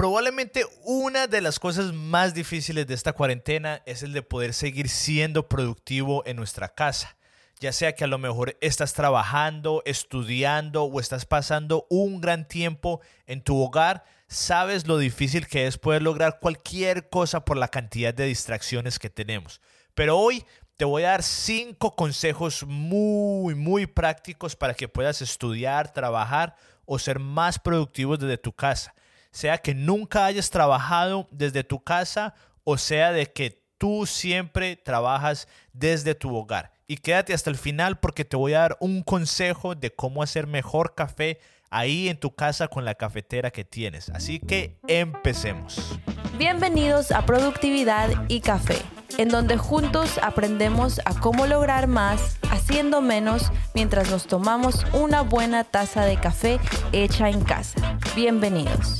Probablemente una de las cosas más difíciles de esta cuarentena es el de poder seguir siendo productivo en nuestra casa. Ya sea que a lo mejor estás trabajando, estudiando o estás pasando un gran tiempo en tu hogar, sabes lo difícil que es poder lograr cualquier cosa por la cantidad de distracciones que tenemos. Pero hoy te voy a dar cinco consejos muy, muy prácticos para que puedas estudiar, trabajar o ser más productivos desde tu casa sea que nunca hayas trabajado desde tu casa o sea de que tú siempre trabajas desde tu hogar. Y quédate hasta el final porque te voy a dar un consejo de cómo hacer mejor café ahí en tu casa con la cafetera que tienes. Así que empecemos. Bienvenidos a Productividad y Café, en donde juntos aprendemos a cómo lograr más haciendo menos mientras nos tomamos una buena taza de café hecha en casa. Bienvenidos.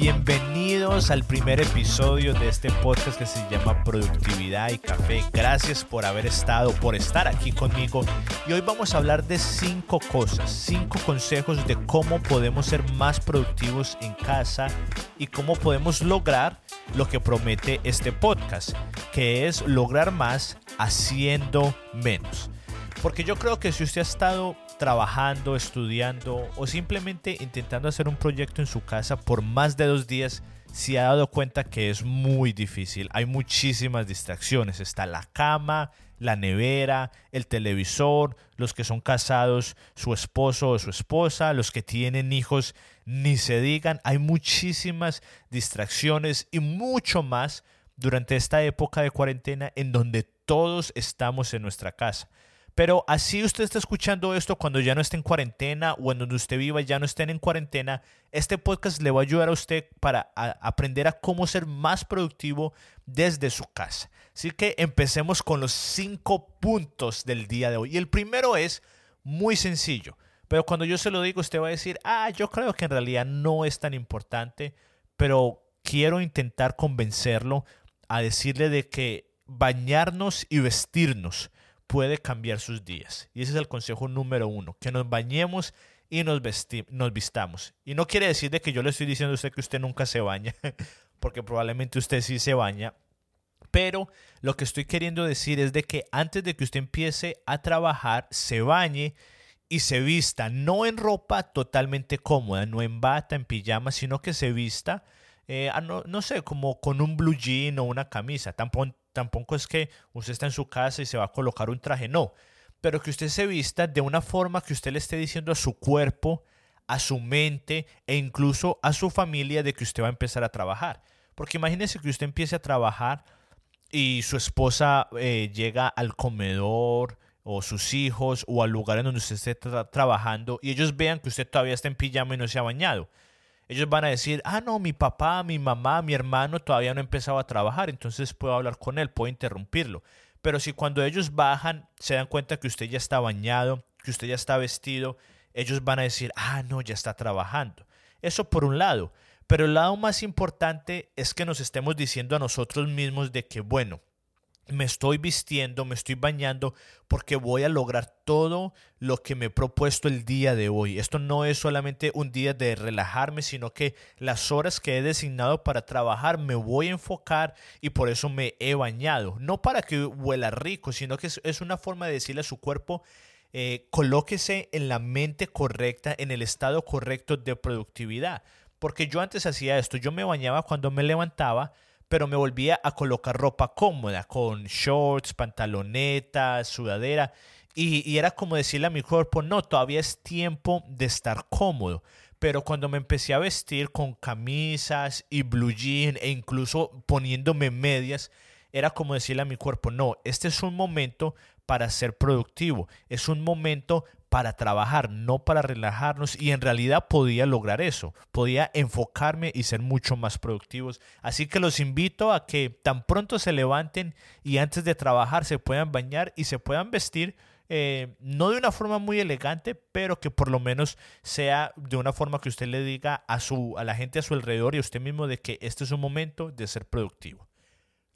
Bienvenidos al primer episodio de este podcast que se llama Productividad y Café. Gracias por haber estado, por estar aquí conmigo. Y hoy vamos a hablar de cinco cosas, cinco consejos de cómo podemos ser más productivos en casa y cómo podemos lograr lo que promete este podcast, que es lograr más haciendo menos. Porque yo creo que si usted ha estado trabajando, estudiando o simplemente intentando hacer un proyecto en su casa por más de dos días, se ha dado cuenta que es muy difícil. Hay muchísimas distracciones. Está la cama, la nevera, el televisor, los que son casados, su esposo o su esposa, los que tienen hijos, ni se digan. Hay muchísimas distracciones y mucho más durante esta época de cuarentena en donde todos estamos en nuestra casa. Pero así usted está escuchando esto cuando ya no esté en cuarentena o en donde usted viva ya no estén en cuarentena, este podcast le va a ayudar a usted para aprender a cómo ser más productivo desde su casa. Así que empecemos con los cinco puntos del día de hoy. Y el primero es muy sencillo, pero cuando yo se lo digo usted va a decir, ah, yo creo que en realidad no es tan importante, pero quiero intentar convencerlo a decirle de que bañarnos y vestirnos puede cambiar sus días. Y ese es el consejo número uno, que nos bañemos y nos, nos vistamos. Y no quiere decir de que yo le estoy diciendo a usted que usted nunca se baña, porque probablemente usted sí se baña. Pero lo que estoy queriendo decir es de que antes de que usted empiece a trabajar, se bañe y se vista, no en ropa totalmente cómoda, no en bata, en pijama, sino que se vista, eh, no, no, sé, como con un blue jean o una camisa. Tampoco, tampoco es que usted está en su casa y se va a colocar un traje, no, pero que usted se vista de una forma que usted le esté diciendo a su cuerpo, a su mente e incluso a su familia de que usted va a empezar a trabajar. Porque imagínese que usted empiece a trabajar y su esposa eh, llega al comedor o sus hijos o al lugar en donde usted esté trabajando y ellos vean que usted todavía está en pijama y no se ha bañado ellos van a decir, ah, no, mi papá, mi mamá, mi hermano todavía no ha empezado a trabajar, entonces puedo hablar con él, puedo interrumpirlo. Pero si cuando ellos bajan se dan cuenta que usted ya está bañado, que usted ya está vestido, ellos van a decir, ah, no, ya está trabajando. Eso por un lado. Pero el lado más importante es que nos estemos diciendo a nosotros mismos de que, bueno, me estoy vistiendo, me estoy bañando porque voy a lograr todo lo que me he propuesto el día de hoy. Esto no es solamente un día de relajarme, sino que las horas que he designado para trabajar me voy a enfocar y por eso me he bañado. No para que huela rico, sino que es una forma de decirle a su cuerpo, eh, colóquese en la mente correcta, en el estado correcto de productividad. Porque yo antes hacía esto, yo me bañaba cuando me levantaba, pero me volvía a colocar ropa cómoda, con shorts, pantalonetas, sudadera, y, era como decirle a mi cuerpo, no, todavía es tiempo de estar cómodo. Pero cuando me empecé a vestir con camisas y blue jean e incluso poniéndome medias, era como decirle a mi cuerpo, no, este es un momento para ser productivo, es un momento para trabajar, no para relajarnos y en realidad podía lograr eso, podía enfocarme y ser mucho más productivos. Así que los invito a que tan pronto se levanten y antes de trabajar se puedan bañar y se puedan vestir eh, no de una forma muy elegante, pero que por lo menos sea de una forma que usted le diga a, su, a la gente a su alrededor y a usted mismo de que este es un momento de ser productivo.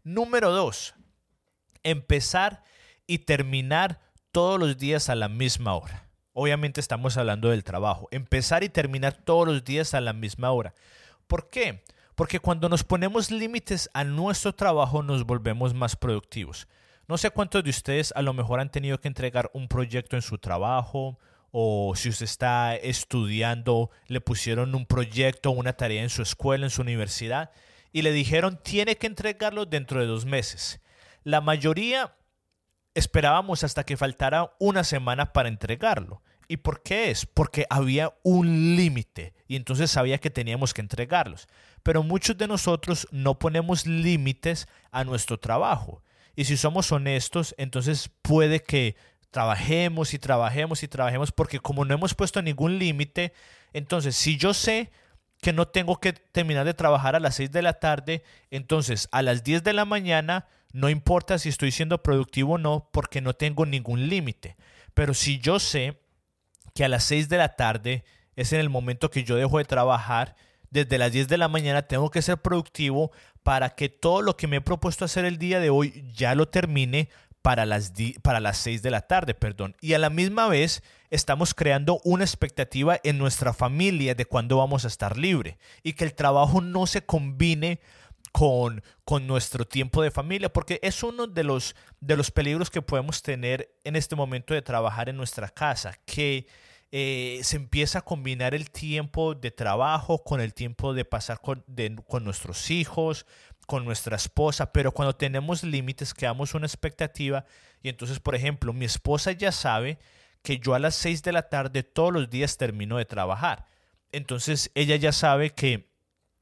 Número dos, empezar y terminar todos los días a la misma hora. Obviamente estamos hablando del trabajo. Empezar y terminar todos los días a la misma hora. ¿Por qué? Porque cuando nos ponemos límites a nuestro trabajo nos volvemos más productivos. No sé cuántos de ustedes a lo mejor han tenido que entregar un proyecto en su trabajo o si usted está estudiando, le pusieron un proyecto, una tarea en su escuela, en su universidad y le dijeron tiene que entregarlo dentro de dos meses. La mayoría esperábamos hasta que faltara una semana para entregarlo. ¿Y por qué es? Porque había un límite y entonces sabía que teníamos que entregarlos. Pero muchos de nosotros no ponemos límites a nuestro trabajo. Y si somos honestos, entonces puede que trabajemos y trabajemos y trabajemos porque como no hemos puesto ningún límite, entonces si yo sé que no tengo que terminar de trabajar a las 6 de la tarde, entonces a las 10 de la mañana no importa si estoy siendo productivo o no porque no tengo ningún límite. Pero si yo sé que a las 6 de la tarde es en el momento que yo dejo de trabajar, desde las 10 de la mañana tengo que ser productivo para que todo lo que me he propuesto hacer el día de hoy ya lo termine para las, para las 6 de la tarde, perdón. Y a la misma vez estamos creando una expectativa en nuestra familia de cuándo vamos a estar libre y que el trabajo no se combine con, con nuestro tiempo de familia, porque es uno de los, de los peligros que podemos tener en este momento de trabajar en nuestra casa, que eh, se empieza a combinar el tiempo de trabajo con el tiempo de pasar con, con nuestros hijos, con nuestra esposa, pero cuando tenemos límites, creamos una expectativa y entonces, por ejemplo, mi esposa ya sabe que yo a las 6 de la tarde todos los días termino de trabajar. Entonces ella ya sabe que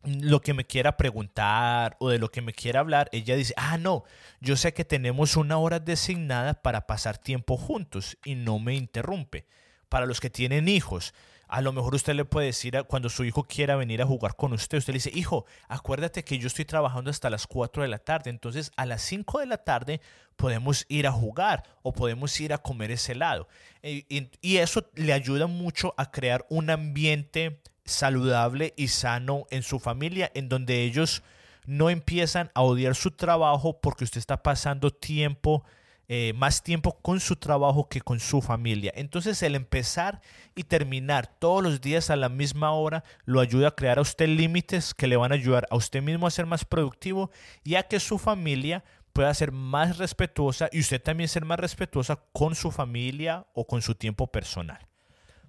lo que me quiera preguntar o de lo que me quiera hablar, ella dice, ah, no, yo sé que tenemos una hora designada para pasar tiempo juntos y no me interrumpe. Para los que tienen hijos, a lo mejor usted le puede decir cuando su hijo quiera venir a jugar con usted, usted le dice, hijo, acuérdate que yo estoy trabajando hasta las 4 de la tarde, entonces a las 5 de la tarde podemos ir a jugar o podemos ir a comer ese helado. Y, y eso le ayuda mucho a crear un ambiente saludable y sano en su familia, en donde ellos no empiezan a odiar su trabajo porque usted está pasando tiempo, eh, más tiempo con su trabajo que con su familia. Entonces el empezar y terminar todos los días a la misma hora lo ayuda a crear a usted límites que le van a ayudar a usted mismo a ser más productivo y a que su familia pueda ser más respetuosa y usted también ser más respetuosa con su familia o con su tiempo personal.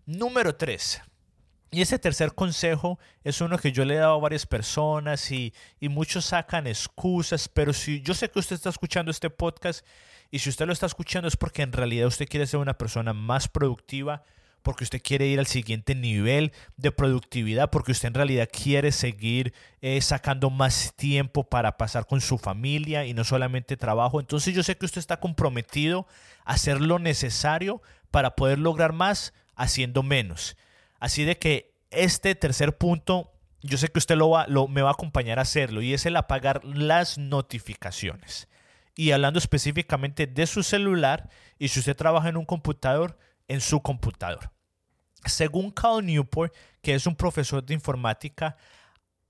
Número 3. Y ese tercer consejo es uno que yo le he dado a varias personas y, muchos sacan excusas, pero si yo sé que usted está escuchando este podcast y si usted lo está escuchando es porque en realidad usted quiere ser una persona más productiva, porque usted quiere ir al siguiente nivel de productividad, porque usted en realidad quiere seguir eh, sacando más tiempo para pasar con su familia y no solamente trabajo. Entonces yo sé que usted está comprometido a hacer lo necesario para poder lograr más haciendo menos. Así de que este tercer punto, yo sé que usted lo va, me va a acompañar a hacerlo y es el apagar las notificaciones. Y hablando específicamente de su celular y si usted trabaja en un computador, en su computador. Según Cal Newport, que es un profesor de informática,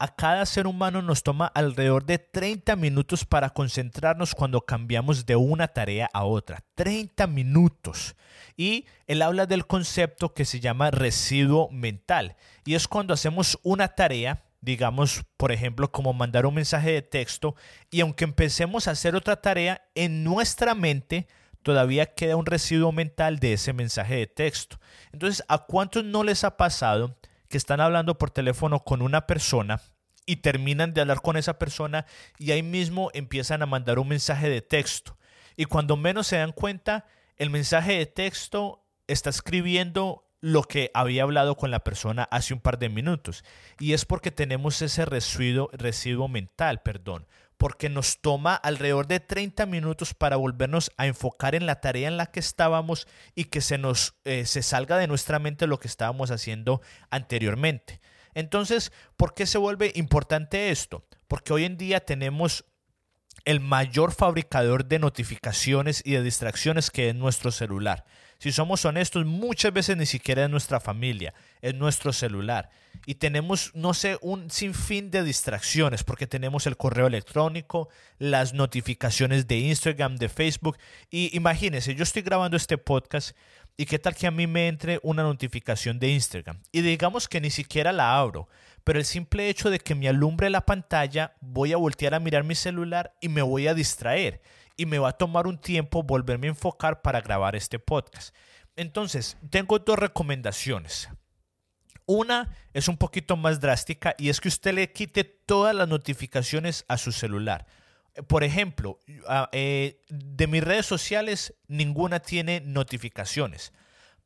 a cada ser humano nos toma alrededor de 30 minutos para concentrarnos cuando cambiamos de una tarea a otra. 30 minutos. Y él habla del concepto que se llama residuo mental. Y es cuando hacemos una tarea, digamos, por ejemplo, como mandar un mensaje de texto, y aunque empecemos a hacer otra tarea, en nuestra mente todavía queda un residuo mental de ese mensaje de texto. Entonces, ¿a cuántos no les ha pasado que están hablando por teléfono con una persona y terminan de hablar con esa persona y ahí mismo empiezan a mandar un mensaje de texto. Y cuando menos se dan cuenta, el mensaje de texto está escribiendo lo que había hablado con la persona hace un par de minutos. Y es porque tenemos ese residuo, mental, perdón, porque nos toma alrededor de 30 minutos para volvernos a enfocar en la tarea en la que estábamos y que se nos eh, se salga de nuestra mente lo que estábamos haciendo anteriormente. Entonces, ¿por qué se vuelve importante esto? Porque hoy en día tenemos el mayor fabricador de notificaciones y de distracciones que es nuestro celular. Si somos honestos, muchas veces ni siquiera es nuestra familia, es nuestro celular. Y tenemos, no sé, un sinfín de distracciones porque tenemos el correo electrónico, las notificaciones de Instagram, de Facebook. Y imagínense, yo estoy grabando este podcast y qué tal que a mí me entre una notificación de Instagram. Y digamos que ni siquiera la abro, pero el simple hecho de que me alumbre la pantalla, voy a voltear a mirar mi celular y me voy a distraer y me va a tomar un tiempo volverme a enfocar para grabar este podcast. Entonces, tengo dos recomendaciones. Una es un poquito más drástica y es que usted le quite todas las notificaciones a su celular. Por ejemplo, eh, de mis redes sociales ninguna tiene notificaciones.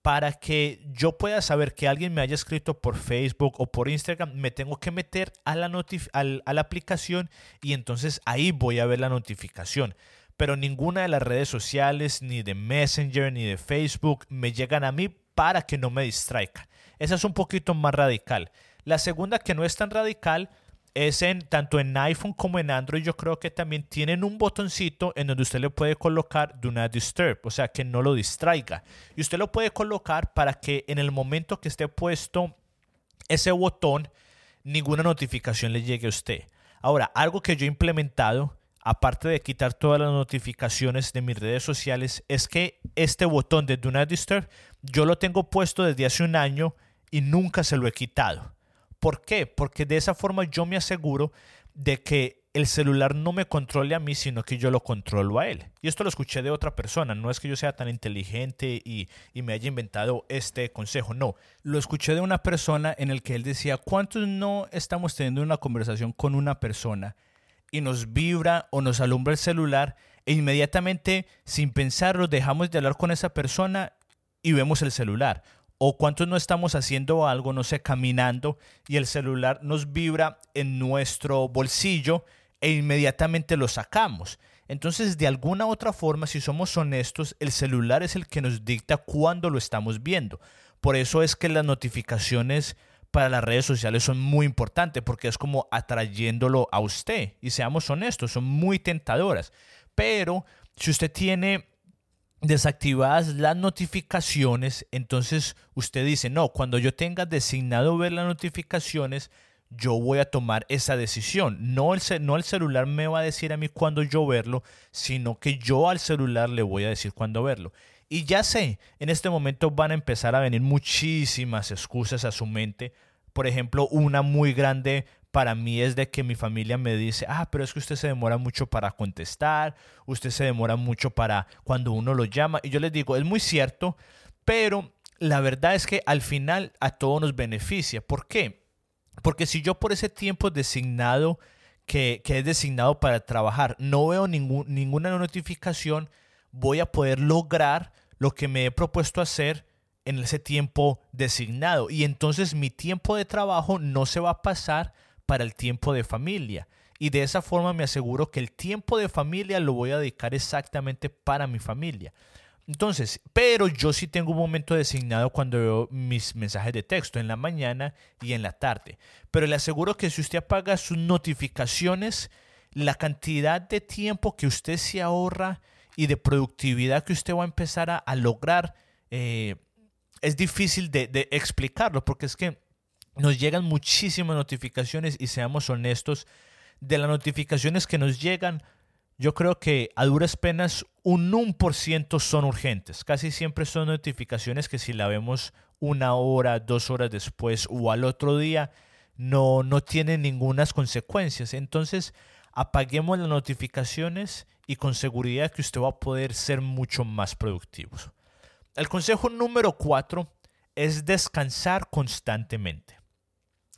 Para que yo pueda saber que alguien me haya escrito por Facebook o por Instagram, me tengo que meter a la, a la aplicación y entonces ahí voy a ver la notificación pero ninguna de las redes sociales, ni de Messenger, ni de Facebook, me llegan a mí para que no me distraigan. Esa es un poquito más radical. La segunda, que no es tan radical, es en tanto en iPhone como en Android. Yo creo que también tienen un botoncito en donde usted le puede colocar Do Not Disturb, o sea, que no lo distraiga. Y usted lo puede colocar para que en el momento que esté puesto ese botón, ninguna notificación le llegue a usted. Ahora, algo que yo he implementado aparte de quitar todas las notificaciones de mis redes sociales, es que este botón de Do Not Disturb yo lo tengo puesto desde hace un año y nunca se lo he quitado. ¿Por qué? Porque de esa forma yo me aseguro de que el celular no me controle a mí, sino que yo lo controlo a él. Y esto lo escuché de otra persona, no es que yo sea tan inteligente y, me haya inventado este consejo, no, lo escuché de una persona en el que él decía, ¿cuántos no estamos teniendo una conversación con una persona y nos vibra o nos alumbra el celular e inmediatamente, sin pensarlo, dejamos de hablar con esa persona y vemos el celular. O cuántos no estamos haciendo algo, no sé, caminando y el celular nos vibra en nuestro bolsillo e inmediatamente lo sacamos. Entonces, de alguna otra forma, si somos honestos, el celular es el que nos dicta cuándo lo estamos viendo. Por eso es que las notificaciones para las redes sociales son muy importantes porque es como atrayéndolo a usted. Y seamos honestos, son muy tentadoras. Pero si usted tiene desactivadas las notificaciones, entonces usted dice, no, cuando yo tenga designado ver las notificaciones, yo voy a tomar esa decisión. No el, no el celular me va a decir a mí cuándo yo verlo, sino que yo al celular le voy a decir cuándo verlo. Y ya sé, en este momento van a empezar a venir muchísimas excusas a su mente. Por ejemplo, una muy grande para mí es de que mi familia me dice, ah, pero es que usted se demora mucho para contestar, usted se demora mucho para cuando uno lo llama. Y yo les digo, es muy cierto, pero la verdad es que al final a todos nos beneficia. ¿Por qué? Porque si yo por ese tiempo designado, que, que es designado para trabajar, no veo ningún, ninguna notificación, voy a poder lograr lo que me he propuesto hacer en ese tiempo designado. Y entonces mi tiempo de trabajo no se va a pasar para el tiempo de familia. Y de esa forma me aseguro que el tiempo de familia lo voy a dedicar exactamente para mi familia. Entonces, pero yo sí tengo un momento designado cuando veo mis mensajes de texto en la mañana y en la tarde. Pero le aseguro que si usted apaga sus notificaciones, la cantidad de tiempo que usted se ahorra y de productividad que usted va a empezar a, lograr eh, es difícil de, de explicarlo porque es que nos llegan muchísimas notificaciones y seamos honestos, de las notificaciones que nos llegan, yo creo que a duras penas un 1% son urgentes. Casi siempre son notificaciones que si la vemos una hora, dos horas después o al otro día, no, no tienen ninguna consecuencias. Entonces, apaguemos las notificaciones y con seguridad que usted va a poder ser mucho más productivo. El consejo número cuatro es descansar constantemente.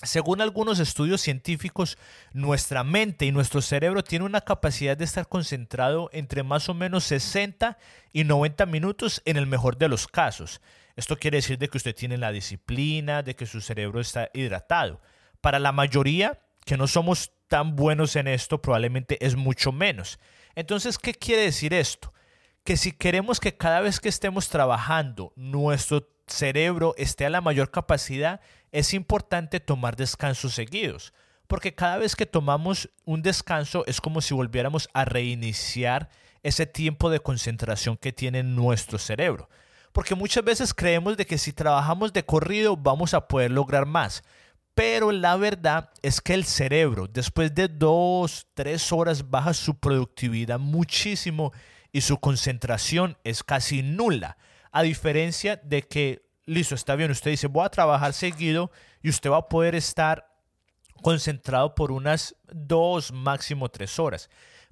Según algunos estudios científicos, nuestra mente y nuestro cerebro tienen una capacidad de estar concentrado entre más o menos 60 y 90 minutos en el mejor de los casos. Esto quiere decir de que usted tiene la disciplina, de que su cerebro está hidratado. Para la mayoría, que no somos tan buenos en esto, probablemente es mucho menos. Entonces, ¿qué quiere decir esto? Que si queremos que cada vez que estemos trabajando nuestro cerebro esté a la mayor capacidad, es importante tomar descansos seguidos. Porque cada vez que tomamos un descanso es como si volviéramos a reiniciar ese tiempo de concentración que tiene nuestro cerebro. Porque muchas veces creemos de que si trabajamos de corrido vamos a poder lograr más. Pero la verdad es que el cerebro, después de dos, tres horas, baja su productividad muchísimo y su concentración es casi nula. A diferencia de que, listo, está bien, usted dice, voy a trabajar seguido y usted va a poder estar concentrado por unas dos, máximo tres horas.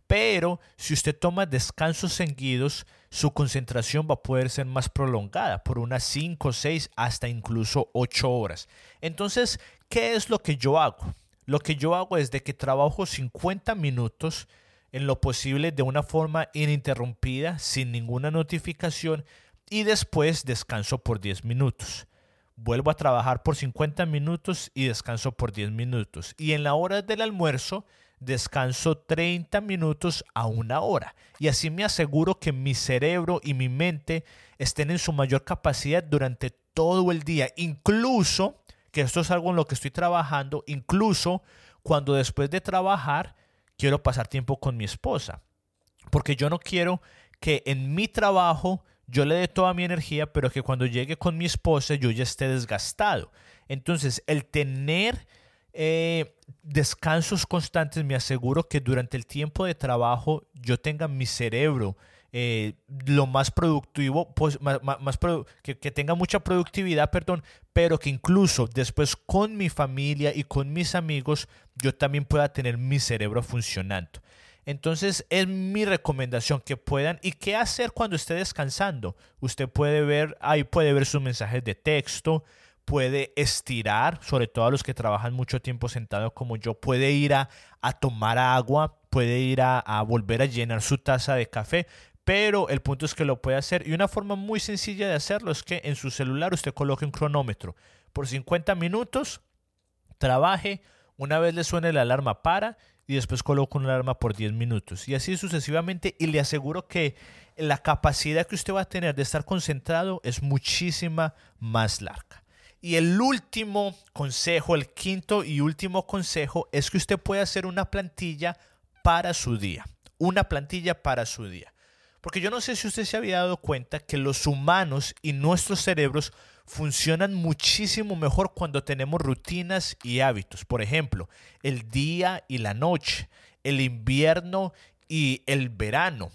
Pero si usted toma descansos seguidos, su concentración va a poder ser más prolongada por unas 5, 6, hasta incluso 8 horas. Entonces, ¿qué es lo que yo hago? Lo que yo hago es de que trabajo 50 minutos en lo posible de una forma ininterrumpida, sin ninguna notificación, y después descanso por 10 minutos. Vuelvo a trabajar por 50 minutos y descanso por 10 minutos. Y en la hora del almuerzo, descanso 30 minutos a una hora. Y así me aseguro que mi cerebro y mi mente estén en su mayor capacidad durante todo el día. Incluso, que esto es algo en lo que estoy trabajando, incluso cuando después de trabajar quiero pasar tiempo con mi esposa. Porque yo no quiero que en mi trabajo yo le dé toda mi energía, pero que cuando llegue con mi esposa yo ya esté desgastado. Entonces, el tener eh, descansos constantes me aseguro que durante el tiempo de trabajo yo tenga mi cerebro eh, lo más productivo, pues, más, que, que, tenga mucha productividad, perdón, pero que incluso después con mi familia y con mis amigos yo también pueda tener mi cerebro funcionando. Entonces es mi recomendación que puedan y qué hacer cuando esté descansando. Usted puede ver, ahí puede ver sus mensajes de texto, puede estirar, sobre todo a los que trabajan mucho tiempo sentado como yo, puede ir a, tomar agua, puede ir a, a volver a llenar su taza de café, pero el punto es que lo puede hacer y una forma muy sencilla de hacerlo es que en su celular usted coloque un cronómetro. Por 50 minutos, trabaje, una vez le suene la alarma para y después coloque una alarma por 10 minutos y así sucesivamente y le aseguro que la capacidad que usted va a tener de estar concentrado es muchísima más larga. Y el último consejo, el quinto y último consejo es que usted puede hacer una plantilla para su día. Una plantilla para su día. Porque yo no sé si usted se había dado cuenta que los humanos y nuestros cerebros funcionan muchísimo mejor cuando tenemos rutinas y hábitos. Por ejemplo, el día y la noche, el invierno y el verano,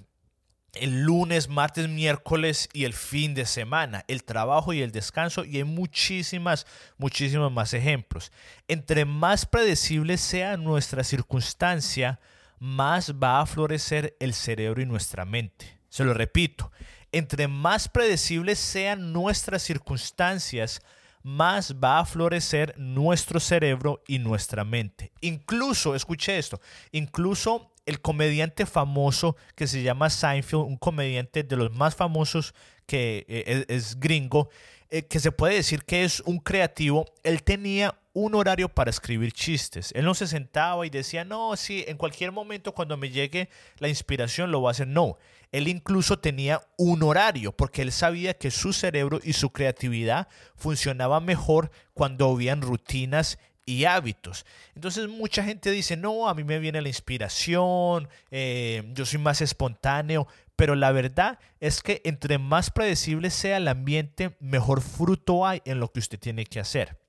el lunes, martes, miércoles y el fin de semana, el trabajo y el descanso y hay muchísimas, muchísimos más ejemplos. Entre más predecible sea nuestra circunstancia, más va a florecer el cerebro y nuestra mente. Se lo repito, entre más predecibles sean nuestras circunstancias, más va a florecer nuestro cerebro y nuestra mente. Incluso, escuche esto, incluso el comediante famoso que se llama Seinfeld, un comediante de los más famosos que eh, es, gringo, eh, que se puede decir que es un creativo, él tenía un horario para escribir chistes. Él no se sentaba y decía, no, sí, en cualquier momento cuando me llegue la inspiración lo voy a hacer. No, él incluso tenía un horario porque él sabía que su cerebro y su creatividad funcionaba mejor cuando habían rutinas y hábitos. Entonces mucha gente dice, no, a mí me viene la inspiración, eh, yo soy más espontáneo, pero la verdad es que entre más predecible sea el ambiente, mejor fruto hay en lo que usted tiene que hacer.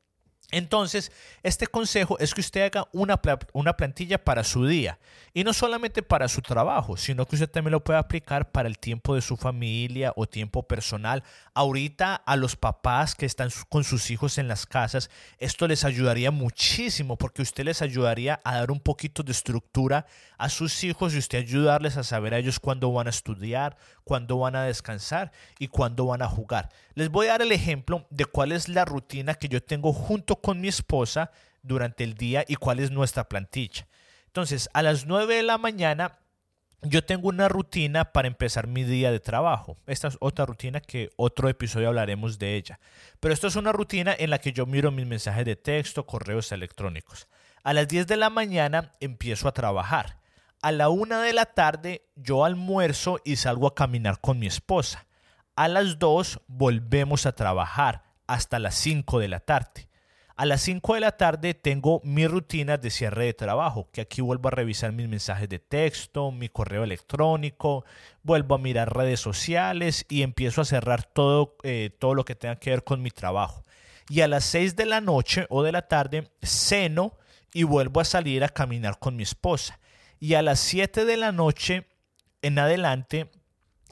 Entonces, este consejo es que usted haga una, una, plantilla para su día y no solamente para su trabajo, sino que usted también lo puede aplicar para el tiempo de su familia o tiempo personal. Ahorita a los papás que están con sus hijos en las casas, esto les ayudaría muchísimo porque usted les ayudaría a dar un poquito de estructura a sus hijos y usted ayudarles a saber a ellos cuándo van a estudiar, cuándo van a descansar y cuándo van a jugar. Les voy a dar el ejemplo de cuál es la rutina que yo tengo junto con mi esposa durante el día y cuál es nuestra plantilla. Entonces, a las 9 de la mañana yo tengo una rutina para empezar mi día de trabajo. Esta es otra rutina que otro episodio hablaremos de ella. Pero esto es una rutina en la que yo miro mis mensajes de texto, correos electrónicos. A las 10 de la mañana empiezo a trabajar. A la 1 de la tarde yo almuerzo y salgo a caminar con mi esposa. A las 2 volvemos a trabajar hasta las 5 de la tarde. A las 5 de la tarde tengo mi rutina de cierre de trabajo, que aquí vuelvo a revisar mis mensajes de texto, mi correo electrónico, vuelvo a mirar redes sociales y empiezo a cerrar todo, eh, todo lo que tenga que ver con mi trabajo. Y a las 6 de la noche o de la tarde ceno y vuelvo a salir a caminar con mi esposa. Y a las 7 de la noche en adelante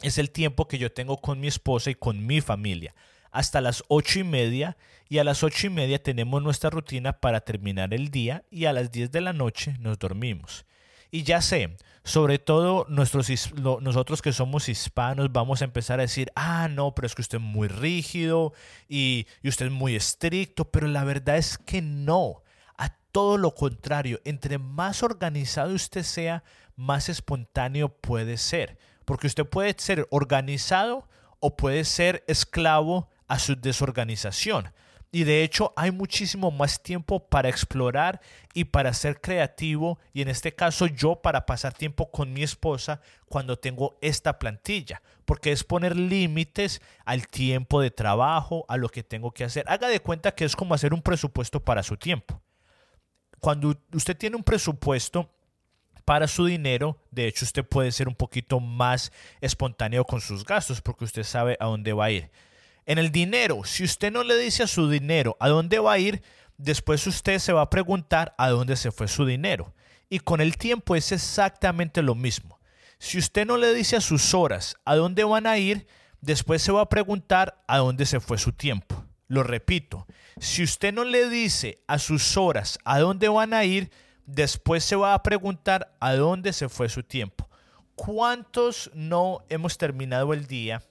es el tiempo que yo tengo con mi esposa y con mi familia. Hasta las ocho y media y a las ocho y media tenemos nuestra rutina para terminar el día y a las 10 de la noche nos dormimos. Y ya sé, sobre todo nuestros, nosotros que somos hispanos vamos a empezar a decir, ah, no, pero es que usted es muy rígido y, y usted es muy estricto, pero la verdad es que no. A todo lo contrario, entre más organizado usted sea, más espontáneo puede ser. Porque usted puede ser organizado o puede ser esclavo a su desorganización. Y de hecho hay muchísimo más tiempo para explorar y para ser creativo. Y en este caso yo para pasar tiempo con mi esposa cuando tengo esta plantilla. Porque es poner límites al tiempo de trabajo, a lo que tengo que hacer. Haga de cuenta que es como hacer un presupuesto para su tiempo. Cuando usted tiene un presupuesto, para su dinero, de hecho usted puede ser un poquito más espontáneo con sus gastos porque usted sabe a dónde va a ir. En el dinero, si usted no le dice a su dinero a dónde va a ir, después usted se va a preguntar a dónde se fue su dinero. Y con el tiempo es exactamente lo mismo. Si usted no le dice a sus horas a dónde van a ir, después se va a preguntar a dónde se fue su tiempo. Lo repito, si usted no le dice a sus horas a dónde van a ir, después se va a preguntar a dónde se fue su tiempo. ¿Cuántos no hemos terminado el día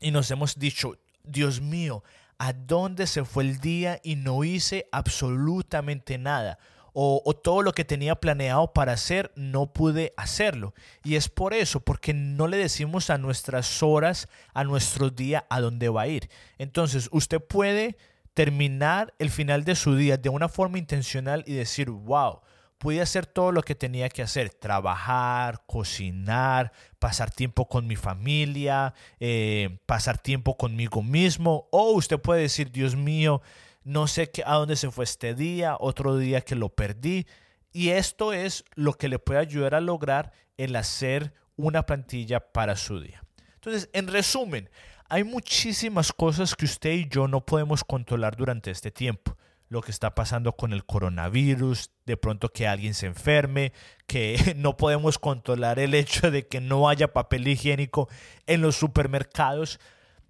y nos hemos dicho, Dios mío, ¿a dónde se fue el día y no hice absolutamente nada? O, todo lo que tenía planeado para hacer, no pude hacerlo. Y es por eso, porque no le decimos a nuestras horas, a nuestro día, a dónde va a ir. Entonces, usted puede terminar el final de su día de una forma intencional y decir, wow, pude hacer todo lo que tenía que hacer, trabajar, cocinar, pasar tiempo con mi familia, eh, pasar tiempo conmigo mismo. O usted puede decir, Dios mío, no sé qué, a dónde se fue este día, otro día que lo perdí. Y esto es lo que le puede ayudar a lograr el hacer una plantilla para su día. Entonces, en resumen, hay muchísimas cosas que usted y yo no podemos controlar durante este tiempo lo que está pasando con el coronavirus, de pronto que alguien se enferme, que no podemos controlar el hecho de que no haya papel higiénico en los supermercados,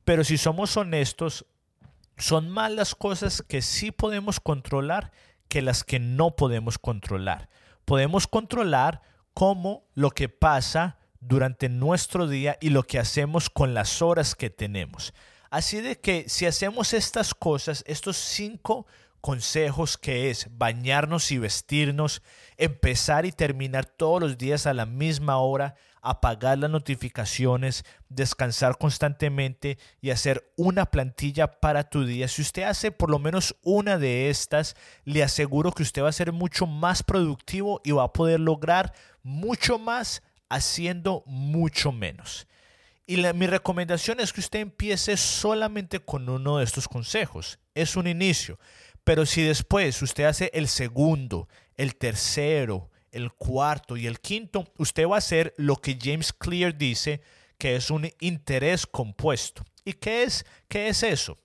pero si somos honestos, son más las cosas que sí podemos controlar que las que no podemos controlar. Podemos controlar cómo lo que pasa durante nuestro día y lo que hacemos con las horas que tenemos. Así de que si hacemos estas cosas, estos cinco consejos que es bañarnos y vestirnos, empezar y terminar todos los días a la misma hora, apagar las notificaciones, descansar constantemente y hacer una plantilla para tu día. Si usted hace por lo menos una de estas, le aseguro que usted va a ser mucho más productivo y va a poder lograr mucho más haciendo mucho menos. Y mi recomendación es que usted empiece solamente con uno de estos consejos. Es un inicio. Pero si después usted hace el segundo, el tercero, el cuarto y el quinto, usted va a hacer lo que James Clear dice que es un interés compuesto. ¿Y qué es, qué es eso?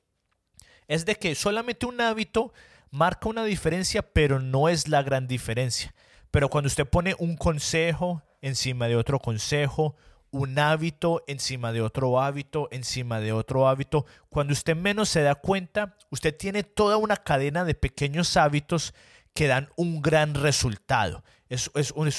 Es de que solamente un hábito marca una diferencia, pero no es la gran diferencia. Pero cuando usted pone un consejo encima de otro consejo, un hábito encima de otro hábito, encima de otro hábito. Cuando usted menos se da cuenta, usted tiene toda una cadena de pequeños hábitos que dan un gran resultado. Es,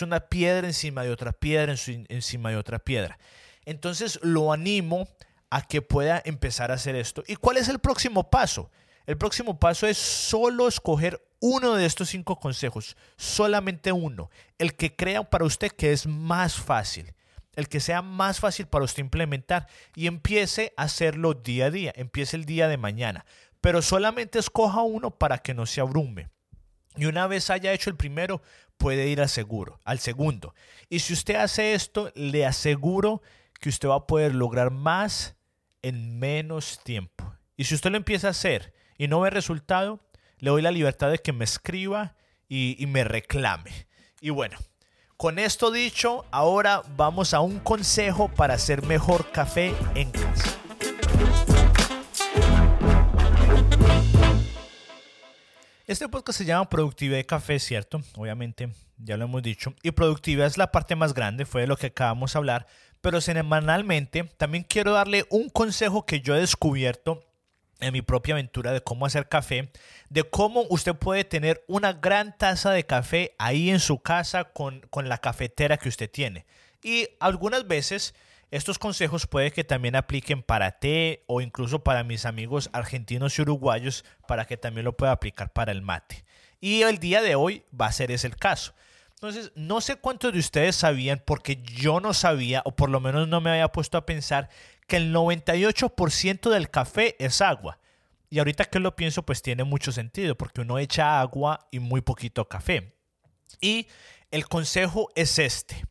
una piedra encima de otra piedra, encima de otra piedra. Entonces lo animo a que pueda empezar a hacer esto. ¿Y cuál es el próximo paso? El próximo paso es solo escoger uno de estos cinco consejos, solamente uno, el que crea para usted que es más fácil el que sea más fácil para usted implementar y empiece a hacerlo día a día, empiece el día de mañana, pero solamente escoja uno para que no se abrume. Y una vez haya hecho el primero, puede ir al seguro, al segundo. Y si usted hace esto, le aseguro que usted va a poder lograr más en menos tiempo. Y si usted lo empieza a hacer y no ve resultado, le doy la libertad de que me escriba y, y me reclame. Y bueno, con esto dicho, ahora vamos a un consejo para hacer mejor café en casa. Este podcast se llama Productividad de Café, ¿cierto? Obviamente, ya lo hemos dicho. Y productividad es la parte más grande, fue de lo que acabamos de hablar. Pero semanalmente también quiero darle un consejo que yo he descubierto en mi propia aventura de cómo hacer café, de cómo usted puede tener una gran taza de café ahí en su casa con, con la cafetera que usted tiene. Y algunas veces estos consejos puede que también apliquen para té o incluso para mis amigos argentinos y uruguayos para que también lo pueda aplicar para el mate. Y el día de hoy va a ser ese el caso. Entonces, no sé cuántos de ustedes sabían, porque yo no sabía, o por lo menos no me había puesto a pensar, que el 98% del café es agua. Y ahorita que lo pienso, pues tiene mucho sentido, porque uno echa agua y muy poquito café. Y el consejo es este,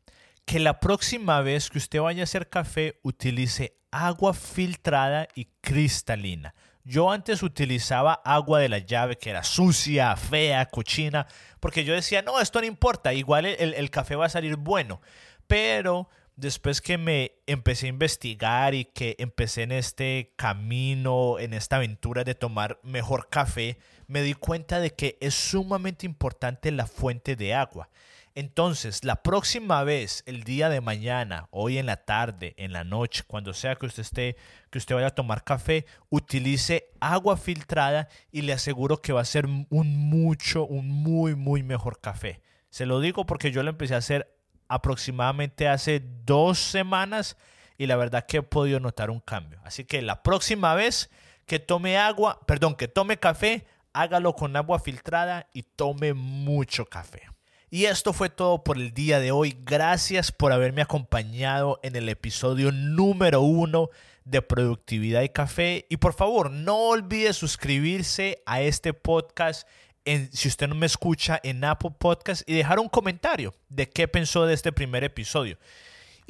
que la próxima vez que usted vaya a hacer café, utilice agua filtrada y cristalina. Yo antes utilizaba agua de la llave que era sucia, fea, cochina, porque yo decía, no, esto no importa, igual el, café va a salir bueno. Pero después que me empecé a investigar y que empecé en este camino, en esta aventura de tomar mejor café, me di cuenta de que es sumamente importante la fuente de agua. Entonces, la próxima vez, el día de mañana, hoy en la tarde, en la noche, cuando sea que usted esté, que usted vaya a tomar café, utilice agua filtrada y le aseguro que va a ser un mucho, un muy, muy mejor café. Se lo digo porque yo lo empecé a hacer aproximadamente hace dos semanas y la verdad que he podido notar un cambio. Así que la próxima vez que tome agua, perdón, que tome café, hágalo con agua filtrada y tome mucho café. Y esto fue todo por el día de hoy. Gracias por haberme acompañado en el episodio número uno de Productividad y Café. Y por favor, no olvide suscribirse a este podcast. En, si usted no me escucha en Apple Podcast y dejar un comentario de qué pensó de este primer episodio.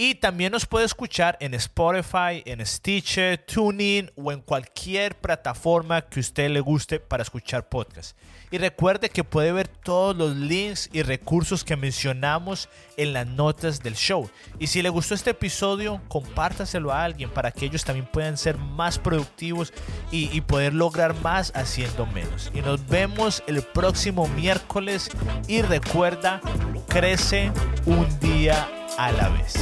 Y también nos puede escuchar en Spotify, en Stitcher, TuneIn o en cualquier plataforma que usted le guste para escuchar podcast. Y recuerde que puede ver todos los links y recursos que mencionamos en las notas del show. Y si le gustó este episodio, compártaselo a alguien para que ellos también puedan ser más productivos y, y poder lograr más haciendo menos. Y nos vemos el próximo miércoles. Y recuerda, crece un día a la vez.